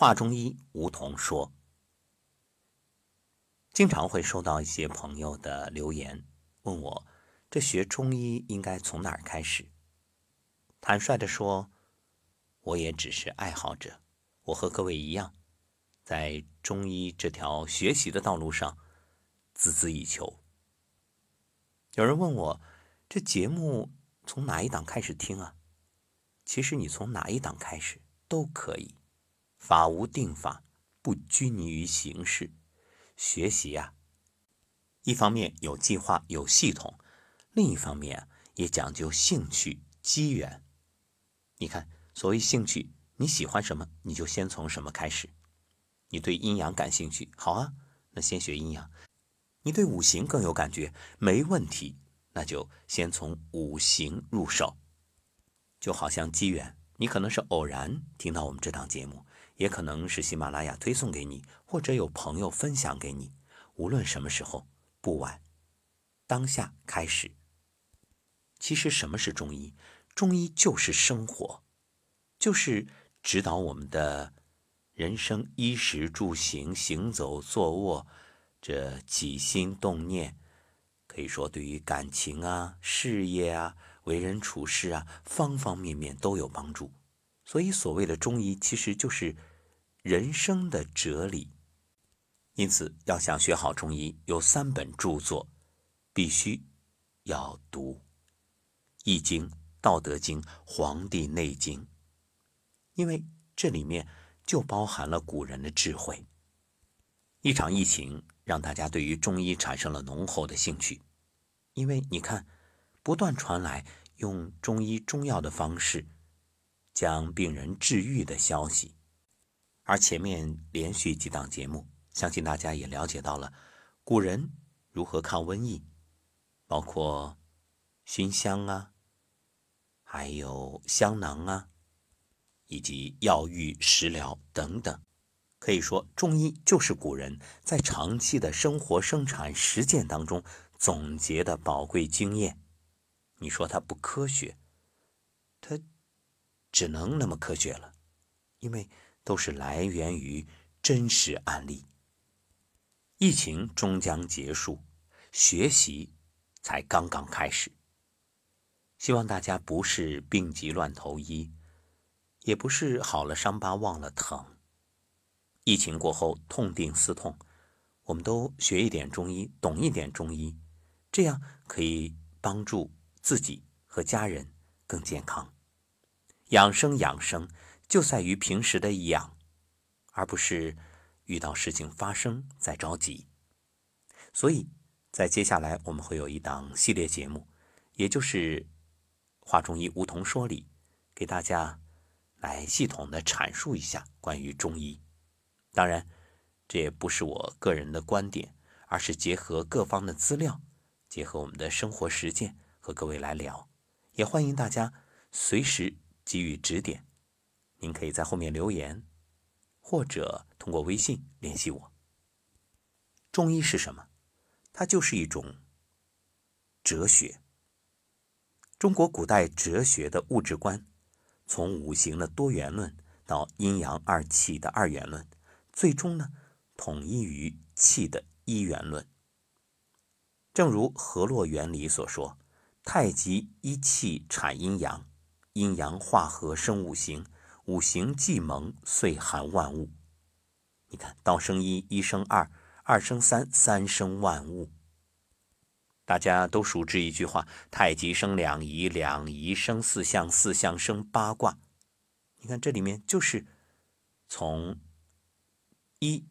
话中医，梧桐说，经常会收到一些朋友的留言，问我这学中医应该从哪儿开始。坦率的说，我也只是爱好者，我和各位一样，在中医这条学习的道路上孜孜以求。有人问我，这节目从哪一档开始听啊？其实你从哪一档开始都可以。法无定法，不拘泥于形式。学习呀，一方面有计划、有系统，另一方面也讲究兴趣、机缘。你看，所谓兴趣，你喜欢什么，你就先从什么开始。你对阴阳感兴趣，好啊，那先学阴阳。你对五行更有感觉，没问题，那就先从五行入手。就好像机缘，你可能是偶然听到我们这档节目。也可能是喜马拉雅推送给你，或者有朋友分享给你。无论什么时候，不晚。当下开始。其实什么是中医？中医就是生活，就是指导我们的人生衣食住行、行走坐卧，这起心动念，可以说对于感情啊、事业啊、为人处事啊，方方面面都有帮助。所以，所谓的中医，其实就是。人生的哲理，因此要想学好中医，有三本著作必须要读：《易经》《道德经》《黄帝内经》，因为这里面就包含了古人的智慧。一场疫情让大家对于中医产生了浓厚的兴趣，因为你看，不断传来用中医中药的方式将病人治愈的消息。而前面连续几档节目，相信大家也了解到了古人如何抗瘟疫，包括熏香啊，还有香囊啊，以及药浴食疗等等。可以说，中医就是古人在长期的生活、生产、实践当中总结的宝贵经验。你说它不科学，它只能那么科学了，因为。都是来源于真实案例。疫情终将结束，学习才刚刚开始。希望大家不是病急乱投医，也不是好了伤疤忘了疼。疫情过后痛定思痛，我们都学一点中医，懂一点中医，这样可以帮助自己和家人更健康。养生，养生。就在于平时的养，而不是遇到事情发生再着急。所以，在接下来我们会有一档系列节目，也就是《华中医梧桐说》里，给大家来系统的阐述一下关于中医。当然，这也不是我个人的观点，而是结合各方的资料，结合我们的生活实践和各位来聊。也欢迎大家随时给予指点。您可以在后面留言，或者通过微信联系我。中医是什么？它就是一种哲学。中国古代哲学的物质观，从五行的多元论到阴阳二气的二元论，最终呢，统一于气的一元论。正如河洛原理所说：“太极一气产阴阳，阴阳化合生五行。”五行既蒙，岁寒万物。你看，道生一，一生二，二生三，三生万物。大家都熟知一句话：“太极生两仪，两仪生四象，四象生八卦。”你看，这里面就是从一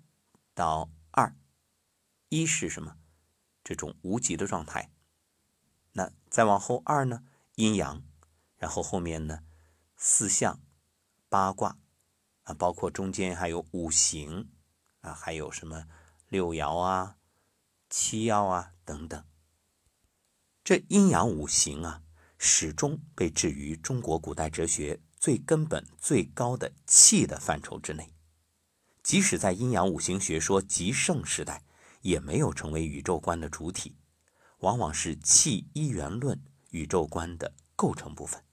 到二，一是什么？这种无极的状态。那再往后二呢？阴阳，然后后面呢？四象。八卦啊，包括中间还有五行啊，还有什么六爻啊、七爻啊等等。这阴阳五行啊，始终被置于中国古代哲学最根本、最高的气的范畴之内。即使在阴阳五行学说极盛时代，也没有成为宇宙观的主体，往往是气一元论宇宙观的构成部分。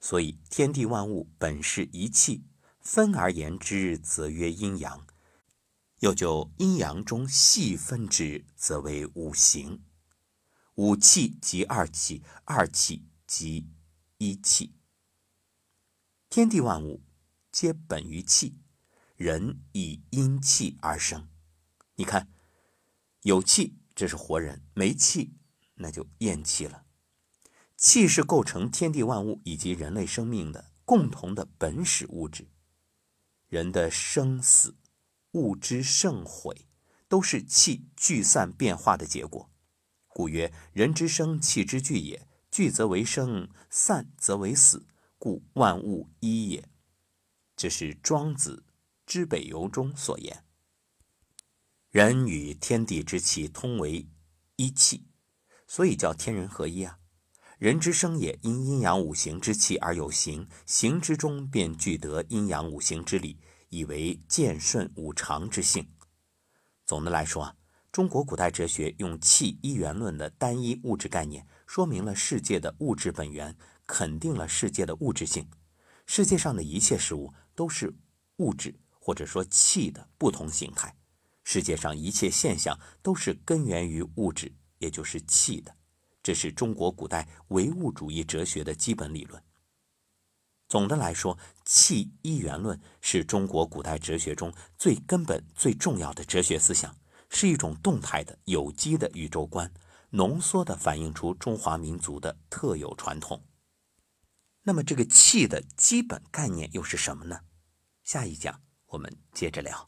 所以，天地万物本是一气，分而言之，则曰阴阳；又就阴阳中细分之，则为五行。五气即二气，二气即一气。天地万物皆本于气，人以阴气而生。你看，有气，这是活人；没气，那就咽气了。气是构成天地万物以及人类生命的共同的本始物质。人的生死、物之盛毁，都是气聚散变化的结果。故曰：人之生，气之聚也。聚则为生，散则为死，故万物一也。这是庄子《知北游》中所言。人与天地之气通为一气，所以叫天人合一啊。人之生也，因阴阳五行之气而有形，形之中便具得阴阳五行之理，以为健顺五常之性。总的来说啊，中国古代哲学用气一元论的单一物质概念，说明了世界的物质本源，肯定了世界的物质性。世界上的一切事物都是物质，或者说气的不同形态。世界上一切现象都是根源于物质，也就是气的。这是中国古代唯物主义哲学的基本理论。总的来说，气一元论是中国古代哲学中最根本、最重要的哲学思想，是一种动态的、有机的宇宙观，浓缩的反映出中华民族的特有传统。那么，这个气的基本概念又是什么呢？下一讲我们接着聊。